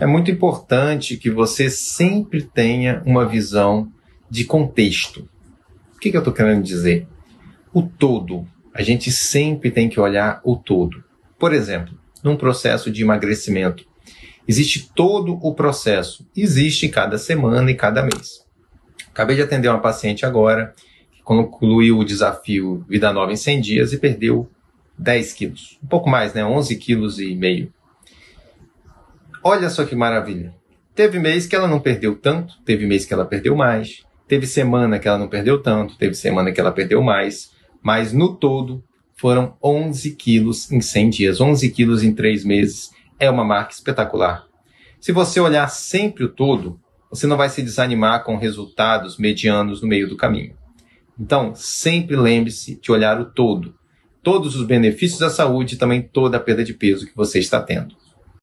É muito importante que você sempre tenha uma visão de contexto. O que, que eu estou querendo dizer? O todo. A gente sempre tem que olhar o todo. Por exemplo, num processo de emagrecimento, existe todo o processo, existe cada semana e cada mês. Acabei de atender uma paciente agora que concluiu o desafio Vida Nova em 100 dias e perdeu 10 quilos, um pouco mais, né? 11 quilos e meio. Olha só que maravilha. Teve mês que ela não perdeu tanto, teve mês que ela perdeu mais, teve semana que ela não perdeu tanto, teve semana que ela perdeu mais, mas no todo foram 11 quilos em 100 dias, 11 quilos em 3 meses. É uma marca espetacular. Se você olhar sempre o todo, você não vai se desanimar com resultados medianos no meio do caminho. Então, sempre lembre-se de olhar o todo, todos os benefícios da saúde e também toda a perda de peso que você está tendo.